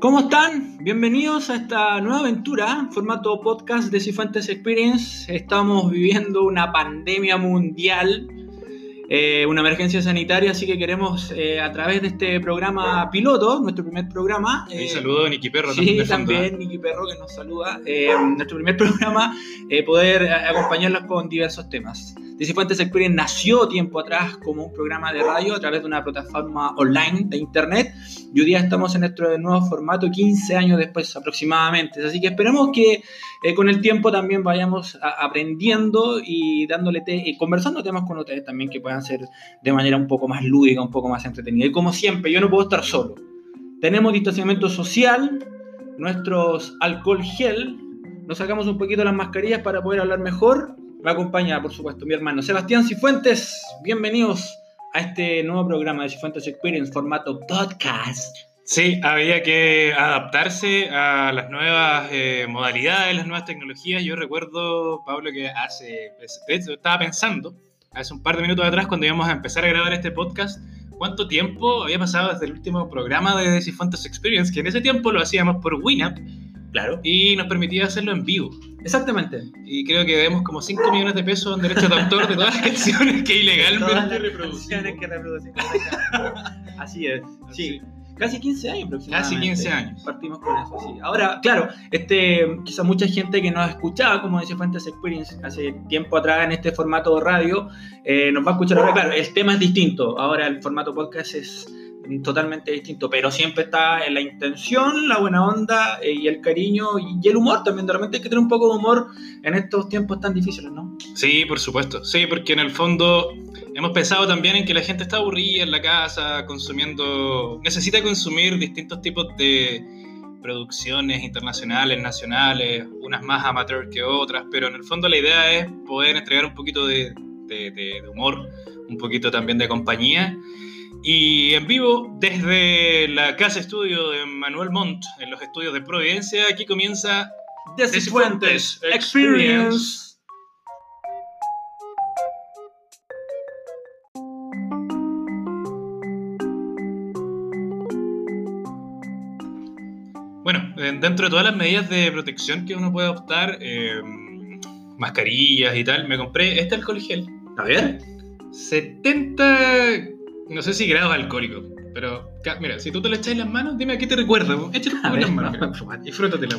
¿Cómo están? Bienvenidos a esta nueva aventura, formato podcast de Cifuentes Experience. Estamos viviendo una pandemia mundial, eh, una emergencia sanitaria, así que queremos eh, a través de este programa piloto, nuestro primer programa. Eh, saludo a Nicky Perro Sí, también. ¿eh? Nicky Perro que nos saluda. Nuestro primer programa, poder acompañarlos con diversos temas. Cifuentes Experience nació tiempo atrás como un programa de radio a través de una plataforma online de internet y hoy día estamos en nuestro nuevo formato 15 años después aproximadamente. Así que esperamos que eh, con el tiempo también vayamos a- aprendiendo y dándole te- y conversando temas con ustedes también que puedan ser de manera un poco más lúdica, un poco más entretenida. Y como siempre, yo no puedo estar solo. Tenemos distanciamiento social, nuestros alcohol gel, nos sacamos un poquito las mascarillas para poder hablar mejor. Me acompaña, por supuesto, mi hermano Sebastián Cifuentes. Bienvenidos a este nuevo programa de Cifuentes Experience, formato podcast. Sí, había que adaptarse a las nuevas eh, modalidades, las nuevas tecnologías. Yo recuerdo, Pablo, que hace, hecho, estaba pensando, hace un par de minutos atrás, cuando íbamos a empezar a grabar este podcast, cuánto tiempo había pasado desde el último programa de Cifuentes Experience, que en ese tiempo lo hacíamos por Winamp Claro. y nos permitía hacerlo en vivo. Exactamente. Y creo que debemos como 5 millones de pesos en derechos de autor de todas las canciones que ilegalmente Todas las reproducimos. canciones que reproducimos. Así es. Sí. Casi 15 años aproximadamente. Casi 15 años. Partimos con eso, sí. Ahora, claro, este, quizá mucha gente que nos escuchaba, como decía Fuentes Experience, hace tiempo atrás en este formato de radio, eh, nos va a escuchar ahora. Claro, el tema es distinto. Ahora el formato podcast es totalmente distinto, pero siempre está en la intención, la buena onda eh, y el cariño y, el humor también. De repente hay que tener un poco de humor en estos tiempos tan difíciles, ¿no? Sí, por supuesto. Sí, porque en el fondo hemos pensado también en que la gente está aburrida en la casa, consumiendo, necesita consumir distintos tipos de producciones internacionales, nacionales, unas más amateur que otras, pero en el fondo la idea es poder entregar un poquito de humor, un poquito también de compañía. Y en vivo, desde la casa estudio de Manuel Montt, en los estudios de Providencia, aquí comienza De Cifuentes Experience. Bueno, eh, dentro de todas las medidas de protección que uno puede optar, eh, mascarillas y tal, me compré este alcohol gel. A ver. 70, no sé si grados alcohólicos, pero mira, si tú te lo echas en las manos, dime a qué te recuerda. Échate un poco en las manos. mira. Disfrútate la.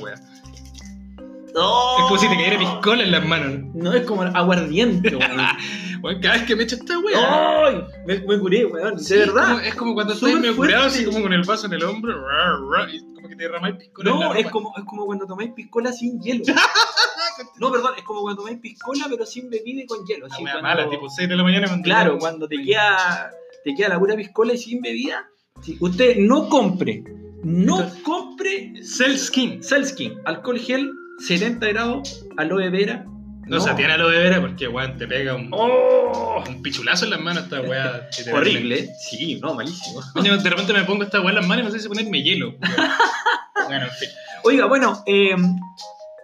¡Oh! Es como si te cayera piscola en las manos. No es como aguardiente, weón. Bueno, cada vez que me echo esta wea. ¡Ay! Me, me curé, weón. De Sí, verdad. como- es como cuando estás medio curado, así como con el vaso en el hombro, y como que te derramáis piscola en la No, es como, es como cuando tomáis piscola sin hielo. no, perdón, es como cuando tomáis piscola pero sin bebida y con hielo. Una así cuando- mala, tipo 6 de la mañana. Claro, cuando te queda, te queda la pura piscola y sin bebida. sí, usted no compre, no Entonces- compre Cell Skin. Alcohol gel, 70 grados, aloe vera. No, o sea, tiene aloe vera porque, weón, te pega un, ¡Oh! un pichulazo en las manos esta literalmente. Horrible. Sí, no, malísimo. De repente me pongo esta wea en las manos y no sé si ponerme hielo. bueno, en fin. Oiga, bueno, eh,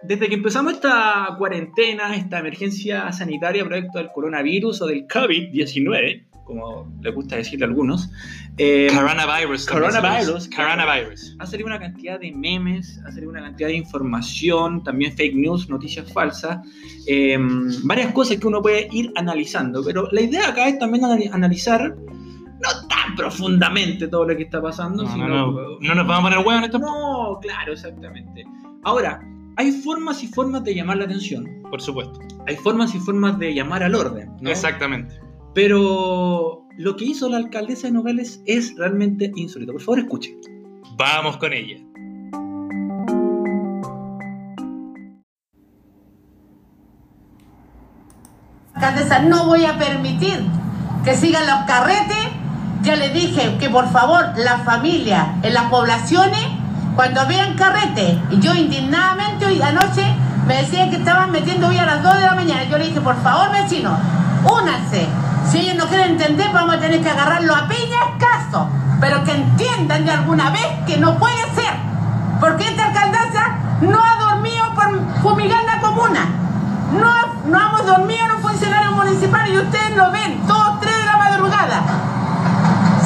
desde que empezamos esta cuarentena, esta emergencia sanitaria producto del coronavirus o del COVID-19, como les gusta decirle a algunos, eh, Coronavirus. Coronavirus. Coronavirus. ha salido una cantidad de memes, ha salido una cantidad de información, también fake news, noticias falsas, eh, varias cosas que uno puede ir analizando, pero la idea acá es también anali- analizar no tan profundamente todo lo que está pasando, No, sino no, no. No nos vamos a poner huevo en esto. no, claro, exactamente. Ahora, hay formas y formas de llamar la atención. Por supuesto. Hay formas y formas de llamar al orden. Exactamente. Pero lo que hizo la alcaldesa de Nogales es realmente insólito. Por favor, escuchen. Vamos con ella. alcaldesa, no voy a permitir que sigan los carretes. Ya le dije que por favor la familia en las poblaciones, cuando vean carretes, y yo indignadamente hoy anoche me decían que estaban metiendo hoy a las 2 de la mañana. Yo le dije, por favor vecinos, únanse. Si ellos no quieren entender, vamos a tener que agarrarlo a escaso. Pero que entiendan de alguna vez que no puede ser. Porque esta alcaldesa no ha dormido por fumigar la comuna. No, no hemos dormido los funcionarios municipales y ustedes lo ven, todos tres de la madrugada.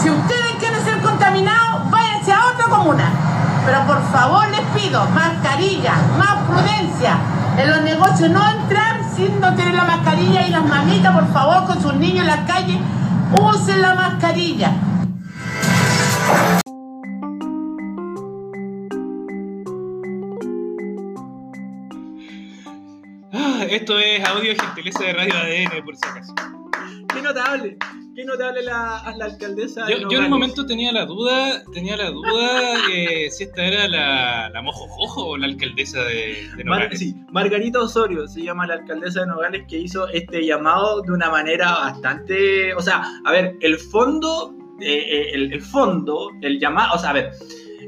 Si ustedes quieren ser contaminados, váyanse a otra comuna. Pero por favor les pido, mascarilla, más prudencia. En los negocios no entrar sin no tener la mascarilla y las mamitas, por favor, con sus niños en la calle, usen la mascarilla. Ah, esto es audio gentileza de Radio ADN, por si acaso. Qué notable, notable la, la alcaldesa. de Yo, yo en un momento tenía la duda, tenía la duda eh, si esta era la, la Mojojojo o la alcaldesa de, de Mar- Nogales. sí, Margarita Osorio se llama la alcaldesa de Nogales que hizo este llamado de una manera bastante, o sea, a ver, el fondo, eh, eh, el, el fondo, el llamado, o sea, a ver,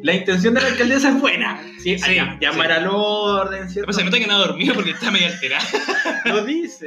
la intención de la alcaldesa es buena, ¿sí? Sí, Llam- llamar sí. al orden, ¿cierto? Después se nota que no ha dormido porque está medio alterada. Lo dice,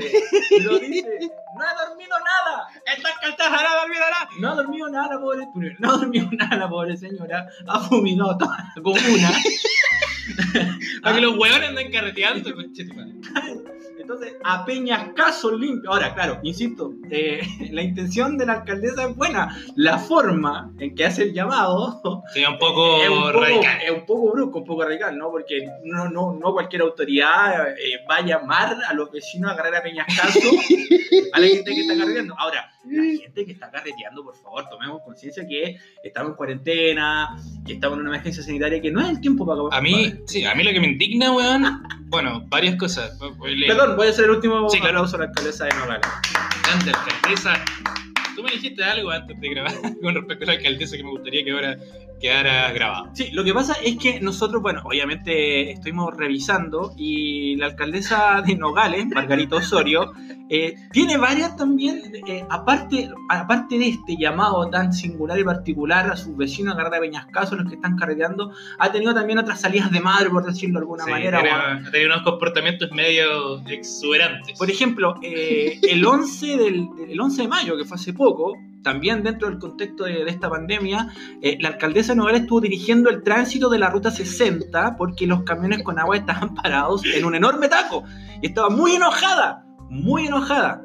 lo dice. No ha dormido nada. ¡Esta alcaldesa no ha dormido nada! No ha dormido nada pobre, no ha dormido nada pobre señora. Ha fumigado toda la comuna. Para que los huevones anden carreteando, conchetumare. Entonces, a peñascaso limpio. Ahora, claro, insisto, eh, la intención de la alcaldesa es buena. La forma en que hace el llamado Sería un poco, es un poco, radical. es un poco brusco, un poco radical, ¿no? Porque no, no, no cualquier autoridad eh, va a llamar a los vecinos a agarrar a peñascaso a la gente que está carreteando. Ahora, la gente que está carreteando, por favor, tomemos conciencia que estamos en cuarentena, que estamos en una emergencia sanitaria, que no es el tiempo para... A mí, sí, a mí lo que me indigna, weón, bueno, varias cosas. Voy a leer. Perdón, voy a hacer el último Sí, claro. aplauso a la alcaldesa de Nogales. Grande alcaldesa. Tú me dijiste algo antes de grabar con respecto a la alcaldesa que me gustaría que ahora quedara grabado. Sí, lo que pasa es que nosotros, bueno, obviamente estuvimos revisando y la alcaldesa de Nogales, Margarita Osorio, eh, tiene varias también, eh, aparte, aparte de este llamado tan singular y particular a sus vecinos a agarrar a peñascaso, los que están carreteando, ha tenido también otras salidas de madre, por decirlo de alguna Sí, manera. o- ha tenido unos comportamientos medio exuberantes. Por ejemplo, eh, el, 11 del, el 11 de mayo, que fue hace poco, también dentro del contexto de, esta pandemia, eh, la alcaldesa de estuvo dirigiendo el tránsito de la ruta 60 porque los camiones con agua estaban parados en un enorme taco. Y estaba muy enojada, muy enojada.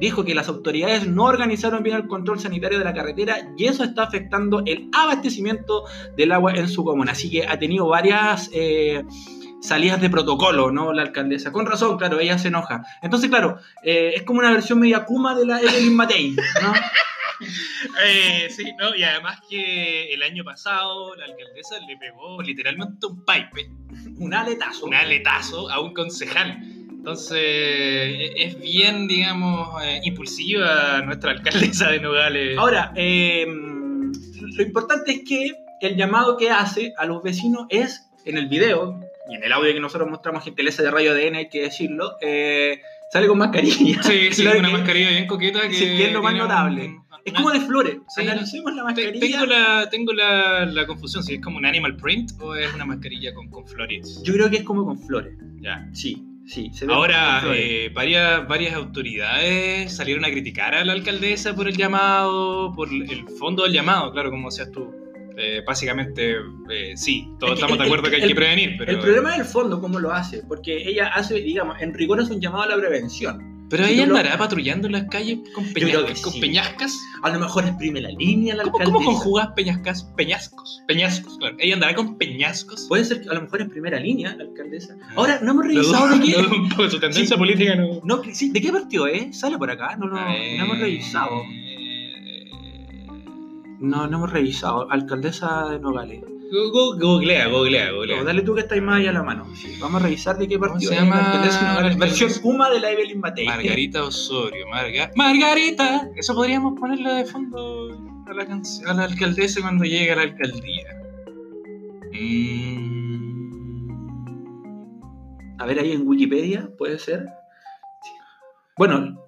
Dijo que las autoridades no organizaron bien el control sanitario de la carretera y eso está afectando el abastecimiento del agua en su comuna. Así que ha tenido varias eh, salidas de protocolo, ¿no? La alcaldesa. Con razón, claro, ella se enoja. Entonces, claro, eh, es como una versión media Kuma de la Evelyn Matei, ¿no? Eh, sí, ¿no? Y además que el año pasado la alcaldesa le pegó literalmente un pipe, Un aletazo. un aletazo a un concejal. Entonces, e- es bien, digamos, eh, impulsiva nuestra alcaldesa de Nogales. Ahora, eh, lo importante es que el llamado que hace a los vecinos es, en el video y en el audio que nosotros mostramos, gentileza de Radio ADN, hay que decirlo, eh, sale con mascarilla. Sí, sí, Claro una que- mascarilla bien coqueta que, Sí, que es lo más un- notable. Es como de flores. Sí, Analicemos la mascarilla. Tengo, la, tengo la, la confusión, si es como un animal print o es una mascarilla con, con flores. Yo creo que es como con flores. Ya. Sí, sí. se Ahora, eh, varias, varias autoridades salieron a criticar a la alcaldesa por el llamado, por el fondo del llamado, claro, como decías tú. Eh, básicamente, eh, sí, todos Es que estamos de acuerdo que hay el- que prevenir, pero, El problema es el fondo, cómo lo hace. Porque ella hace, digamos, en rigor es un llamado a la prevención. pero si ella tú lo- andará patrullando en las calles con, que con sí. peñascas. A lo mejor exprime la línea la ¿Cómo. ¿Cómo conjugas peñascas? Peñascos. Peñascos, claro. Ella andará con peñascos. Puede ser que a lo mejor es primera línea la alcaldesa. Ahora, no hemos revisado Ah. Lo dudo- de qué. lo poco, su tendencia Sí. política no. No, sí, ¿De qué partido es? Sale por acá. No, no, no hemos revisado. No, no hemos revisado. Alcaldesa de Nogales. Go- go- Googlea, googlea, googlea. No, dale tú que estáis más allá a la mano. Sí, vamos a revisar de qué ¿Cómo partido se llama alcaldesa de Nogales. Versión Puma de la Evelyn Matei. Margarita Osorio, Marga- Margarita. Eso podríamos ponerlo de fondo a la, canc- a la alcaldesa cuando llegue a la alcaldía. Mm. A ver ahí en Wikipedia, puede ser. Sí. Bueno,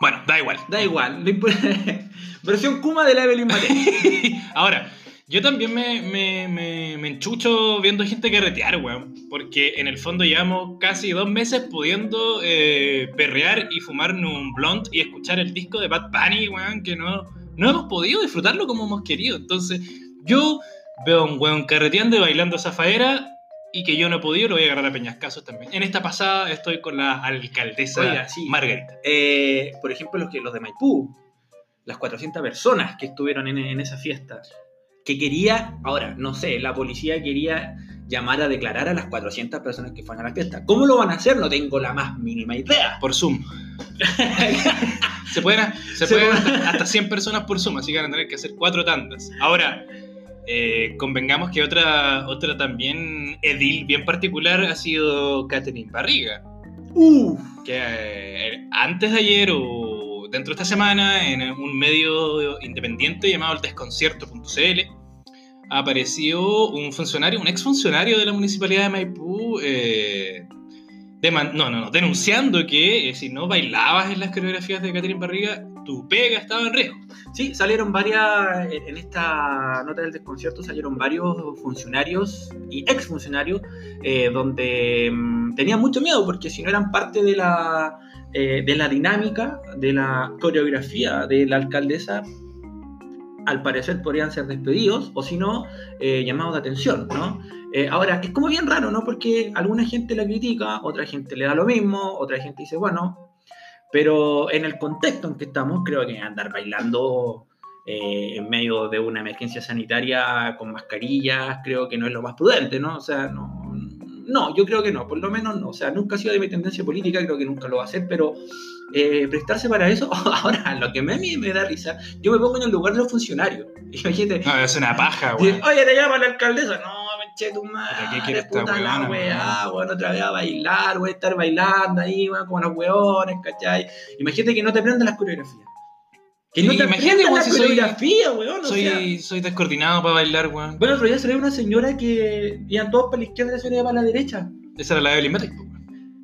Bueno, da igual. da igual. Versión Kuma de la Evelyn Matei. Ahora, yo también me, me, me, me enchucho viendo gente carretear, weón. Porque en el fondo llevamos casi dos meses pudiendo eh, perrear y fumarnos un blunt y escuchar el disco de Bad Bunny, weón, que no, no hemos podido disfrutarlo como hemos querido. Entonces, yo veo a un weón carreteando y bailando zafaera y que yo no he podido, lo voy a agarrar a peñascasos también. En esta pasada estoy con la alcaldesa Oiga, sí. Margarita. Eh, por ejemplo, los, que, los de Maipú. Las 400 personas que estuvieron en, en esa fiesta. que quería, ahora, no sé, la policía quería llamar a declarar a las 400 personas que fueron a la fiesta. ¿Cómo lo van a hacer? No tengo la más mínima idea. Por Zoom. se pueden, se pueden hasta, hasta 100 personas por Zoom, así que van a tener que hacer cuatro tandas. Ahora, eh, convengamos que otra, otra también edil bien particular ha sido Catherine Barriga. Que eh, antes de ayer o dentro de esta semana, en un medio independiente llamado el desconcierto.cl, apareció un funcionario, un exfuncionario de la municipalidad de Maipú, eh, no, no, no, denunciando que eh, si no bailabas en las coreografías de Catherine Barriga, tu pega estaba en riesgo. Sí, salieron varias, en en esta nota del desconcierto salieron varios funcionarios y exfuncionarios eh, donde mm, tenían mucho miedo porque si no eran parte de la, eh, de la dinámica, de la coreografía de la alcaldesa, al parecer podrían ser despedidos o si no, eh, llamados de atención, ¿no? Eh, ahora, es como bien raro, ¿no? Porque alguna gente la critica, otra gente le da lo mismo, otra gente dice, bueno, pero en el contexto en que estamos, creo que andar bailando eh, en medio de una emergencia sanitaria con mascarillas, creo que no es lo más prudente, ¿no? O sea, no, no, yo creo que no, por lo menos no. O sea, nunca ha sido de mi tendencia política, creo que nunca lo va a hacer, pero eh, prestarse para eso, ahora, lo que a mí me da risa, yo me pongo en el lugar de los funcionarios. Imagínate, No, es una paja, weón. Oye, te llama la alcaldesa. No, eché tu madre. ¿Pero qué quiere esta puta la weá, weón, otra vez a bailar, voy a estar bailando ahí, weón, como los weones, ¿cachai? Imagínate que no te aprendan las coreografías. Que no te imagínate, weón, si soy- coreografías, weón. Soy, sea. soy descoordinado para bailar, weón. Bueno, otro día salió una señora que iban todos para la izquierda y la señora para la derecha. Esa era la Evelyn weón.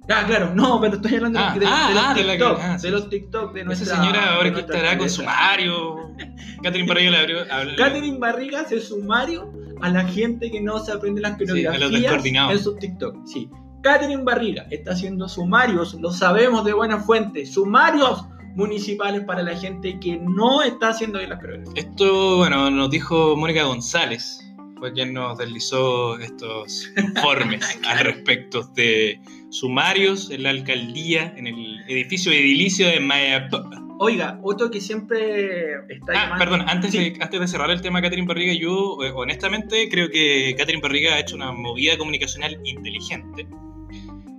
Ah, claro, no, pero estoy hablando Ah, de, de- ah, de los ah, de la TikTok, ah, sí, de los. TikTok de Esa nuestra señora ahora que estará con alcaldesa. sumario. Catherine Barriga le abrió. Catherine Barriga hace sumario a la gente que no se aprende las coreografías descoordinados. en sus TikTok. Sí. Catherine Barriga está haciendo sumarios, lo sabemos de buena fuente, sumarios municipales para la gente que no está haciendo bien las coreografías. Esto, bueno, nos dijo Mónica González, fue quien nos deslizó estos informes al respecto de sumarios en la alcaldía, en el edificio edilicio de Mayapó. Oiga, otro que siempre está Ah, llamando- perdón, antes, Sí. de, antes de cerrar el tema Catherine Barriga, yo eh, honestamente creo que Catherine Barriga ha hecho una movida comunicacional inteligente.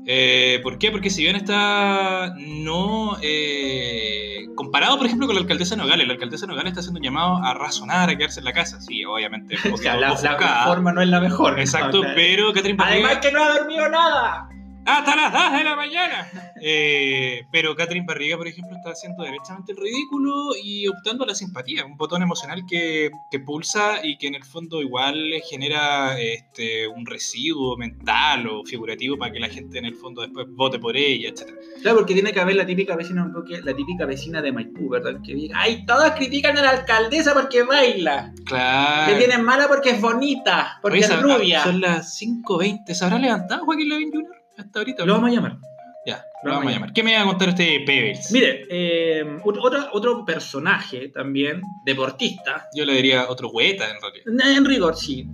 Eh, ¿Por qué? Porque si bien está no eh, comparado, por ejemplo, con la alcaldesa de Nogales, la alcaldesa de Nogales está haciendo un llamado a razonar, a quedarse en la casa. Sí, obviamente. O sea, la, la forma no es la mejor. Exacto, No, claro. pero Catherine Barriga. Además que no ha dormido nada. ¡Hasta las 2 de la mañana! Eh, pero Catherine Barriga, por ejemplo, está haciendo derechamente el ridículo y optando a la simpatía, un botón emocional que, que pulsa y que en el fondo igual genera este, un residuo mental o figurativo para que la gente en el fondo después vote por ella, etc. Claro, porque tiene que haber la típica vecina, la típica vecina de Maipú, ¿verdad? Que diga, ay, todos critican a la alcaldesa porque baila. Claro. Le tienen mala porque es bonita, porque Oye, es rubia. Son las 5.20. ¿Se habrá levantado Joaquín Lavín Jr. hasta ahorita? Lo vamos a llamar. Ya, lo vamos a llamar. ¿Qué me va a contar usted, Pebbles? Mire, eh, otro, otro- personaje también, deportista, Yo le diría otro hueta, en realidad. en rigor, sí,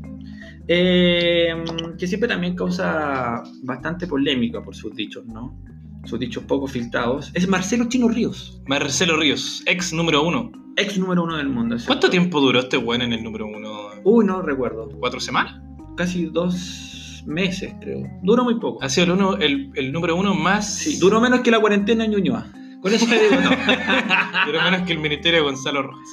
eh, que siempre también causa bastante polémica por sus dichos, ¿no? Sus dichos poco filtrados, es Marcelo Chino Ríos, Marcelo Ríos, ex número uno. ex número uno del mundo. ¿Cuánto tiempo duró este weón en el número uno? Uy, no recuerdo. ¿Cuatro semanas? Casi dos meses, creo. Duró muy poco. Ha sido el, uno, el, el número uno más. Sí, duró menos que la cuarentena en Ñuñoa. Con eso te digo, no. duró menos que el ministerio de Gonzalo Rojas.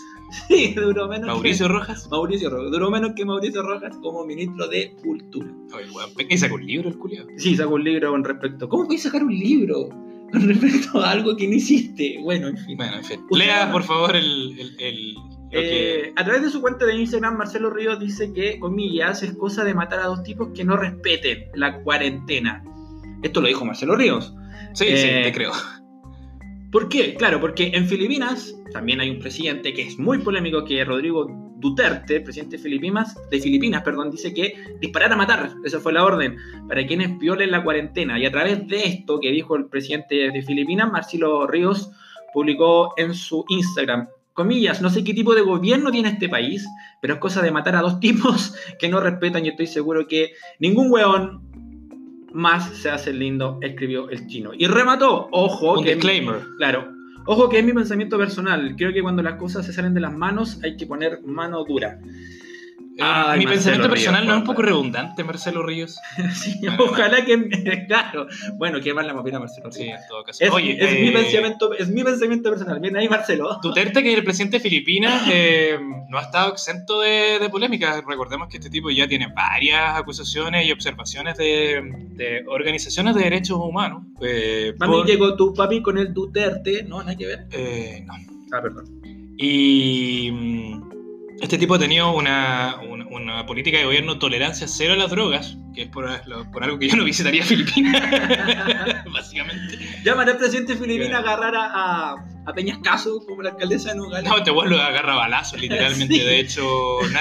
sí, duró menos Mauricio que... Rojas. Mauricio Rojas. Duró menos que Mauricio Rojas como ministro de Cultura. Oye, y sacó un libro el culiado. Sí, sacó un libro con respecto... ¿Cómo puedes sacar un libro con respecto a algo que no hiciste? Bueno, en fin. Bueno, en fin. Lea, por favor, el. Eh, a través de su cuenta de Instagram, Marcelo Ríos dice que, comillas, es cosa de matar a dos tipos que no respeten la cuarentena. Esto lo dijo Marcelo Ríos. Sí, sí, eh, te creo. ¿Por qué? Claro, porque en Filipinas también hay un presidente que es muy polémico, que es Rodrigo Duterte, presidente de Filipinas, de Filipinas, perdón, dice que disparar a matar, esa fue la orden, para quienes violen la cuarentena. Y a través de esto que dijo el presidente de Filipinas, Marcelo Ríos, publicó en su Instagram, comillas, no sé qué tipo de gobierno tiene este país, pero es cosa de matar a dos tipos que no respetan y estoy seguro que ningún weón más se hace lindo, escribió el chino. Y remató, ojo, Un que disclaimer. Claro. Ojo que es mi pensamiento personal. Creo que cuando las cosas se salen de las manos hay que poner mano dura. Ay, mi Marcelo pensamiento Ríos, personal no es un poco redundante, Marcelo Ríos. Sí, ojalá que. Claro. Bueno, que más la opina Marcelo. Sí, en todo caso. Es, Oye, es mi eh, pensamiento, es mi pensamiento personal. Bien ahí, Marcelo. Duterte, que es el presidente de Filipinas, eh, no ha estado exento de, de polémicas. Recordemos que este tipo ya tiene varias acusaciones y observaciones de, de organizaciones de derechos humanos. eh, También por- llegó tu papi con el Duterte. No, nada que ver. eh, no. Ah, perdón. Y este tipo ha tenido una, una- una política de gobierno tolerancia cero a las drogas, que es por, algo que yo no visitaría Filipinas, básicamente. Llamaré al presidente filipino a agarrar a, a, Peñascaso como la alcaldesa de Nogales. No, te vuelvo a agarrar balazos, literalmente. Sí. De hecho, no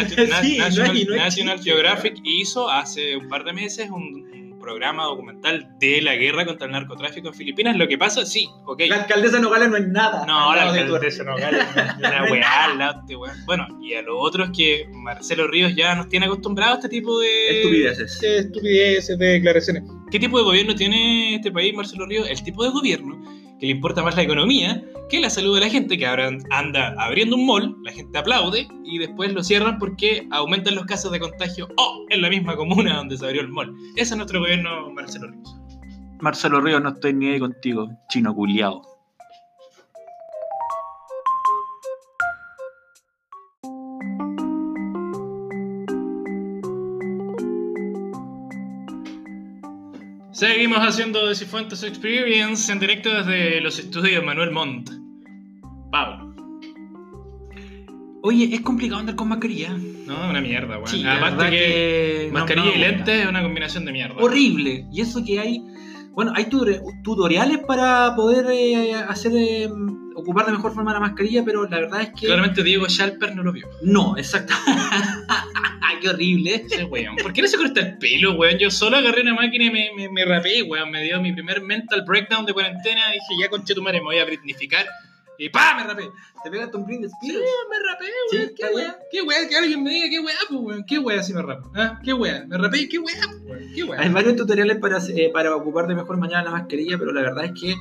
National, no. Geographic hizo hace un par de meses un programa documental de la guerra contra el narcotráfico en Filipinas. Lo que pasa, sí, ok. La alcaldesa de Nogales no es nada. No, la alcaldesa. Nogales, una No es weá al lado de weón. Bueno, y a lo otro es que Marcelo Ríos ya nos tiene acostumbrados a este tipo de Estupideces. de estupideces, de declaraciones. ¿Qué tipo de gobierno tiene este país, Marcelo Ríos? El tipo de gobierno que le importa más la economía que la salud de la gente, que ahora anda abriendo un mall, la gente aplaude y después lo cierran porque aumentan los casos de contagio o en la misma comuna donde se abrió el mall. Ese es nuestro gobierno, Marcelo Ríos. Marcelo Ríos, no estoy ni ahí contigo, chino culiao. Seguimos haciendo de Cifuentes Experience en directo desde los estudios Manuel Montt. Pablo. Oye, es complicado andar con mascarilla. No, una mierda, weón. Sí, Aparte que, que mascarilla no y lentes es una combinación de mierda. Horrible. Y eso que hay. Bueno, hay tutor- tutoriales para poder eh, hacer eh, ocupar de mejor forma la mascarilla, pero la verdad es que. Claramente Diego Schalper no lo vio. No, exacto. Qué horrible. Ese weón. ¿Por qué no se corta el pelo, weón? Yo solo agarré una máquina y me, me, me rapé, weón. Me dio mi primer mental breakdown de cuarentena. Dije, ya conche tu madre, me voy a britnificar. Y ¡pa! Me rapé. Te pegaste un brindis, Sí, me rapé, Sí, weón. está ¿Qué weá? ¿Qué weá? Que alguien me diga qué weá, pues, weón. ¿Qué weá si me rapo? ¿Ah? ¿Qué weá? Me rapé, ¿qué weá, pues, weón? ¿Qué weá? Hay varios tutoriales para, eh, para ocupar de mejor manera la mascarilla, pero la verdad es que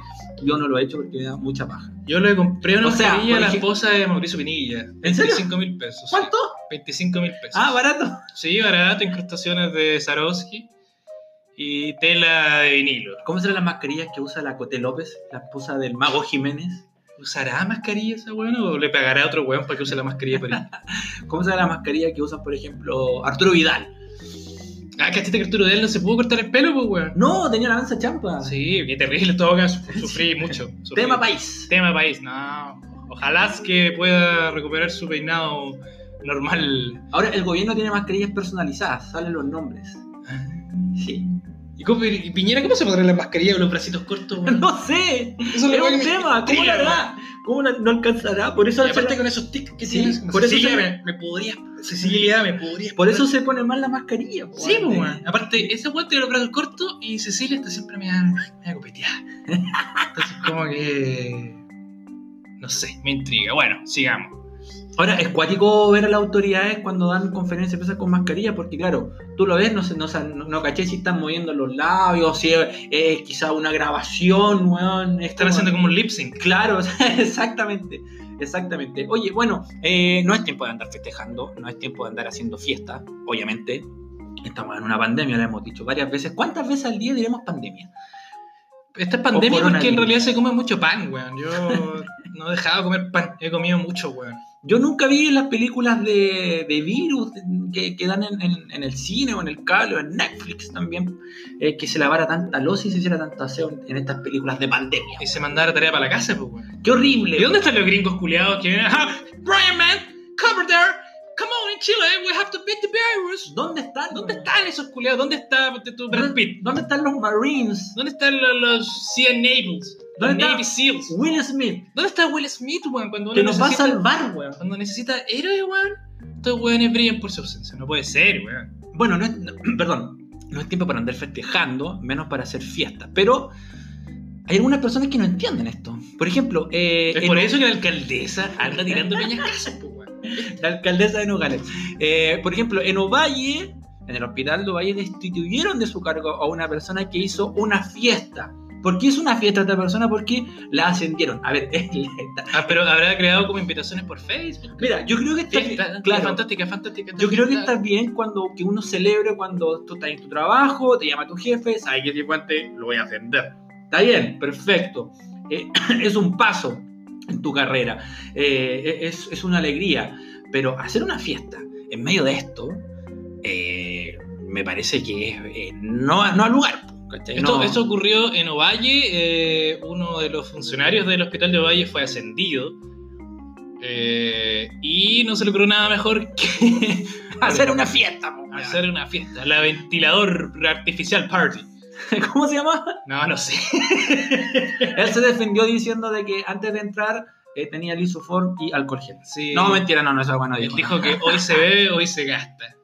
yo no lo he hecho porque me da mucha paja. Yo le compré una O sea, mascarilla a la esposa de Mauricio Pinilla. ¿En serio? 25 mil pesos. sí. ¿Cuánto? 25 mil pesos. Ah, barato. Sí, barato, incrustaciones de Swarovski y tela de vinilo. ¿Cómo serán las mascarillas que usa la Coté López, la esposa del mago Jiménez? ¿Usará mascarilla esa weón o le pagará a otro weón para que use la mascarilla para? ¿Cómo será la mascarilla que usan, por ejemplo, Arturo Vidal? Ah, ¿cachaste que Arturo de él no se pudo cortar el pelo, pues weón? No, tenía la lanza champa. Sí, qué terrible todo. Sufrí mucho. sufrí. Tema país. Tema país, no. Ojalá que pueda recuperar su peinado normal. Ahora, el gobierno tiene mascarillas personalizadas, salen los nombres. Sí. ¿Y, cómo, y Piñera cómo se pondrá la mascarilla con los bracitos cortos? No sé. Eso Es un tema. ¿Cómo Tría, hará? ¿Cómo no, no alcanzará? Por eso, Y aparte con esos tics que Sí, tienes. por eso se- me, me podría. Cecilia, me podría. por eso se pone mal la mascarilla. po, Sí, pues, antes. weón. Aparte, ese weón tiene los brazos cortos y Cecilia está siempre me da copeteada. Entonces, como que. No sé, me intriga. Bueno, sigamos. Ahora, es cuático ver a las autoridades cuando dan conferencias de prensa con mascarilla, porque claro, tú lo ves, no, sé, no, no, no caché si están moviendo los labios, si es, es quizá una grabación, weón. es Están como- haciendo como un lip sync. Claro, exactamente, exactamente. Oye, bueno, eh, no es tiempo de andar festejando, no es tiempo de andar haciendo fiesta, obviamente. Estamos en una pandemia, lo hemos dicho varias veces. ¿Cuántas veces al día diremos pandemia? Esta es pandemia porque en realidad se come mucho pan, weón. Yo no he dejado de comer pan. He comido mucho, weón. Yo nunca vi las películas de, de virus que, que dan en, en- en el cine o en el cable o en Netflix también, eh, que se lavara tanta losa y se hiciera tanto aseo en, en estas películas de pandemia. Y se mandaba la tarea para la casa, pues, weón. ¡Qué horrible! ¿Y dónde están los gringos culiados que vienen? Ah, Brian, man, cover there. Come on, in Chile, we have to beat the virus. ¿Dónde están? ¿Dónde están esos culiados? ¿Dónde está tu Brad Pitt? ¿Dónde están los Marines? ¿Dónde están los, los Sea Navals? ¿Dónde está? Navy SEALs. Will Smith, ¿Dónde está Will Smith, weón? Cuando uno que nos va a necesita, salvar, weón. Cuando necesita héroe, weón. Estos weones brillan por su ausencia. No puede ser, weón. Bueno, no es, no- perdón, no es tiempo para andar festejando, menos para hacer fiestas, pero hay algunas personas que no entienden esto. Por ejemplo, eh, Es por eso que la alcaldesa anda tirando casas, pues, la alcaldesa de Nogales. Eh, por ejemplo, en Ovalle, en el hospital de Ovalle, destituyeron de su cargo a una persona que hizo una fiesta ¿Por qué es una fiesta esta persona? Porque la ascendieron. A ver, Ah, pero habrá creado como invitaciones por Facebook. Mira, yo creo que está bien. Claro, fantástica, fantástica. yo creo que está bien cuando que uno celebre cuando tú estás en tu trabajo, te llama tu jefe, sabes que Cifuente lo voy a ascender. Está bien, perfecto. Eh, es un paso en tu carrera. Eh, es, es una alegría. Pero hacer una fiesta en medio de esto, eh, me parece que es, no, no al lugar. Esto, No- esto ocurrió en Ovalle. eh, uno de los funcionarios del hospital de Ovalle fue ascendido. eh, y no se logró nada mejor que hacer una fiesta. hacer una fiesta. La ventilador artificial party. ¿Cómo se llama? No, no sé. Él se defendió diciendo de que antes de entrar eh, tenía lisoform y alcohol gel. Sí. No, mentira, no, no, eso bueno Él dijo que hoy se bebe, hoy se gasta.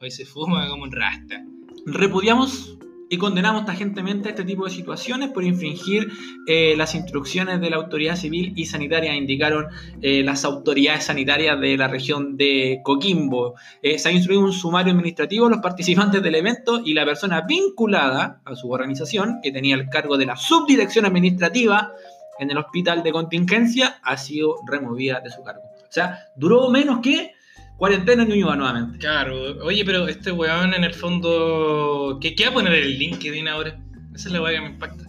Hoy se fuma como un rasta. Repudiamos y condenamos tajantemente este tipo de situaciones por infringir eh, las instrucciones de la autoridad civil y sanitaria, indicaron eh, las autoridades sanitarias de la región de Coquimbo. Eh, se ha instruido un sumario administrativo a los participantes del evento y la persona vinculada a su organización, que tenía el cargo de la subdirección administrativa en el hospital de contingencia, ha sido removida de su cargo. O sea, duró menos que cuarentena en Ñuñoa nuevamente. Claro, oye, pero este weón en el fondo. ¿Qué, qué va a poner el LinkedIn ahora? Esa es la weá que me impacta.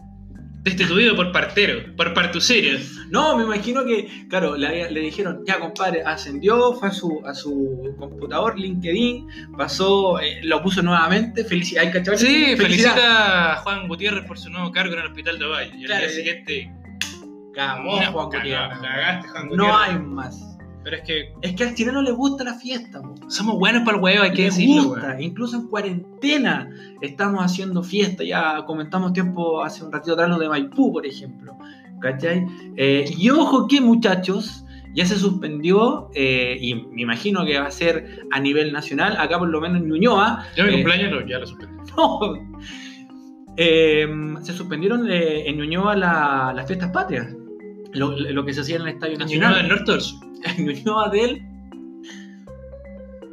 Destituido por partero, por partucero. No, me imagino que, claro, le, le dijeron, ya compadre, ascendió, fue a su, a su computador, LinkedIn, pasó, eh, lo puso nuevamente, felicidades, ¿cachai? Sí, Felicidad. felicita a Juan Gutiérrez por su nuevo cargo en el hospital de Valle. Y al Claro, día siguiente. Cagó, Juan Gutiérrez. cagaste, Juan No hay más. Pero es que Es que al chileno le gusta la fiesta, po. somos buenos para el huevo, hay que decirlo, gusta, weón. incluso en cuarentena estamos haciendo fiesta, ya comentamos tiempo hace un ratito atrás lo de Maipú, por ejemplo, ¿cachai? Eh, y ojo que muchachos, ya se suspendió, eh, y me imagino que va a ser a nivel nacional, acá por lo menos en Ñuñoa, Yo mi Eh, cumpleaños ya lo suspendí. no, Eh, se suspendieron en Ñuñoa la- las fiestas patrias, lo, lo que se hacía en el Estadio ¿En Nacional. del norte o del sur? En Ñuñoa del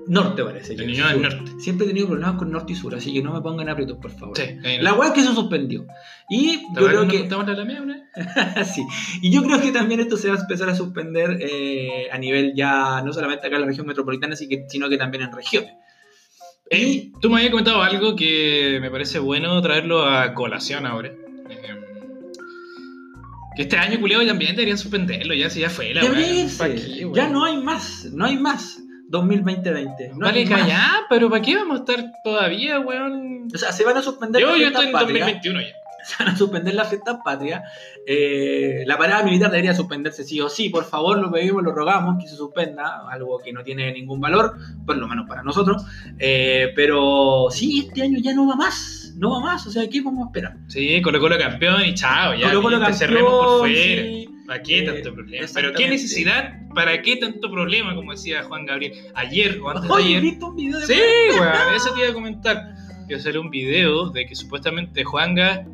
norte parece. En Ñuñoa del norte. Siempre he tenido problemas con norte y sur, así que no me pongan aprietos, por favor. Sí. La weá es que se suspendió. Y ¿Te yo creo que. la vez? sí. Y yo creo que también esto se va a empezar a suspender eh, a nivel ya, no solamente acá en la región metropolitana, sino que también en regiones. Eh, tú me habías comentado algo que me parece bueno traerlo a colación ahora. Eh, este año, culiado, también deberían suspenderlo, ya si ya fue la Debería. Ya no hay más, no hay más. 2020-20. No vale, callar, pero ¿para qué vamos a estar todavía, weón? O sea, se van a suspender Yo, yo estoy en patrias. 2021 ya. se van a suspender las fiestas patrias. Eh, la parada militar debería suspenderse sí o sí. Por favor, lo pedimos, lo rogamos que se suspenda. Algo que no tiene ningún valor, por lo menos para nosotros. Eh, pero sí, este año ya no va más. No va más. O sea, ¿qué vamos a esperar? Sí, Colo Colo campeón y chao, ya. Colo Colo campeón, cerremos por fuera. sí. ¿Para qué Eh, tanto problema? Pero qué necesidad, ¿para qué tanto problema? Como decía Juan Gabriel ayer o antes de ayer. ¿viste un video de Sí, weón, eso te iba a comentar. Quiero hacer un video de que supuestamente Juanga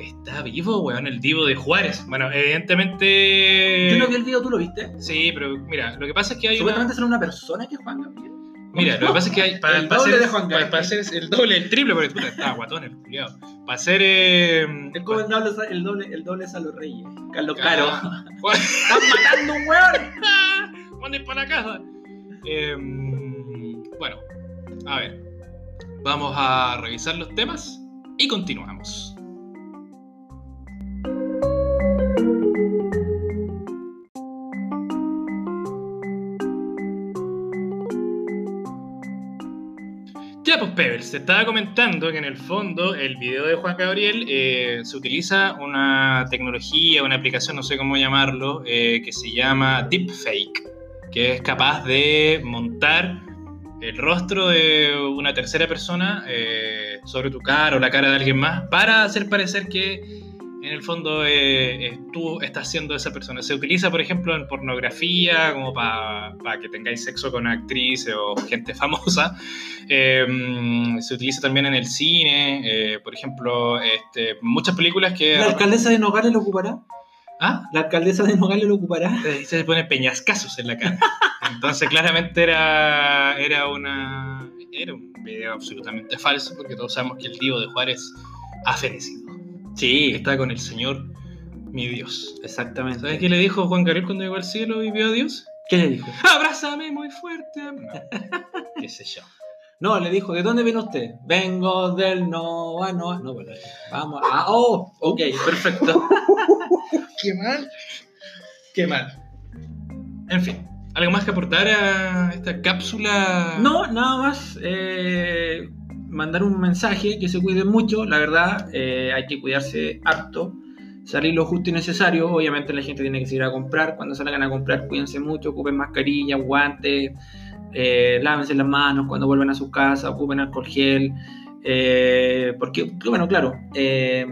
está vivo, weón, el divo de Juárez. Bueno, evidentemente. Yo no vi el video, ¿tú lo viste? Sí, pero mira, lo que pasa es que hay Supuestamente una. será una persona que Juan Gabriel. Mira, lo que pasa es que hay. Para, El para doble hacer, de Juan para- para el doble, el triple, porque puta, estaba guatón el culiado. Para hacer. Eh, Es como el doble, el doble, el doble Salo Reyes. Carlos. Caro. ¡Están matando un weón! Manden para la casa. Eh, bueno, a ver. Vamos a revisar los temas y continuamos. Ya, pues Pebbles, te estaba comentando que en el fondo el video de Juan Gabriel eh, se utiliza una tecnología, una aplicación, no sé cómo llamarlo, eh, que se llama Deepfake, que es capaz de montar el rostro de una tercera persona eh, sobre tu cara o la cara de alguien más para hacer parecer que en el fondo eh, eh, tú estás siendo esa persona. Se utiliza, por ejemplo, en pornografía, como para que tengáis sexo con actrices o gente famosa. Eh, se utiliza también en el cine, eh, por ejemplo, este, muchas películas que... ¿La alcaldesa de Nogales lo ocupará? ¿Ah? ¿La alcaldesa de Nogales lo ocupará? Eh, se pone peñascasos en la cara. Entonces, claramente era, era una era un video absolutamente falso, porque todos sabemos que el Divo de Juárez ha fenecido. Sí, Está con el Señor, mi Dios. exactamente. ¿Sabes qué le dijo Juan Gabriel cuando llegó al cielo y vio a Dios? ¿Qué le dijo? ¡Abrázame muy fuerte! No, qué sé yo. No, le dijo, ¿de dónde viene usted? Vengo del Nova, no, no, bueno, vamos. Ah, oh, ok, perfecto. ¡Qué mal! ¡Qué mal! En fin, ¿algo más que aportar a esta cápsula? No, nada más. eh, mandar un mensaje que se cuiden mucho, la verdad, eh, hay que cuidarse harto. Salir lo justo y necesario. Obviamente la gente tiene que salir a comprar. Cuando salgan a comprar, cuídense mucho, ocupen mascarilla, guantes, eh, lávense las manos cuando vuelvan a su casa, ocupen alcohol gel. eh, porque, bueno, claro, eh,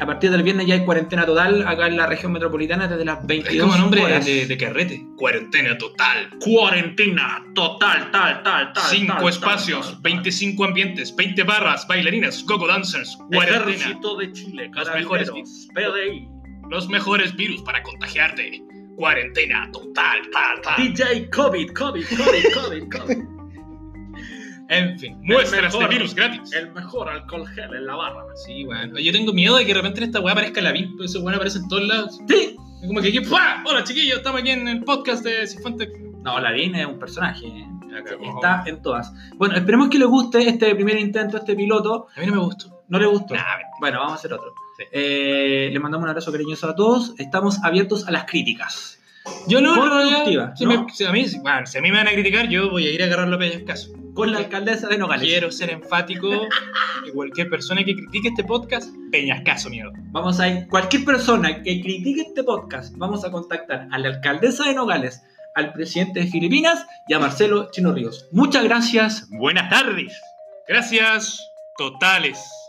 a partir del viernes ya hay cuarentena total acá en la región metropolitana desde las 22 Es como nombre horas. de, de carrete. Cuarentena total. Cuarentena total, tal, tal, tal. Cinco tal, espacios, tal, tal. 25 ambientes, 20 barras, bailarinas, gogo dancers, cuarentena. Ejército de Chile, Los mejores PDI, Los mejores virus para contagiarte. Cuarentena total, tal, tal. DJ COVID, COVID, COVID, COVID, COVID. En fin, muestras de mejor. virus gratis. El mejor alcohol gel en la barra. Sí, bueno. Yo tengo miedo de que de repente en esta weá aparezca la VIP, ese weón aparece en todos lados. Sí. Es Como que aquí, ¡pua! Hola chiquillos, estamos aquí en el podcast de Cifuentes. No, Lavín es un personaje. ¿eh? Está en todas. Bueno, esperemos que les guste este primer intento, este piloto. A mí no me gustó. ¿No les gustó? Nah. Bueno, vamos a hacer otro. Sí. Eh, les mandamos un abrazo cariñoso a todos. Estamos abiertos a las críticas. Yo no, no, si, ¿no? me- si a mí, bueno, si a mí me van a criticar, yo voy a ir a agarrarlo a pellizcazo. Con la alcaldesa de Nogales. Quiero ser enfático y cualquier persona que critique este podcast, peñascaso, mierda. Vamos a ir, cualquier persona que critique este podcast, vamos a contactar a la alcaldesa de Nogales, al presidente de Filipinas y a Marcelo Chino Ríos. Muchas gracias. Buenas tardes. Gracias totales.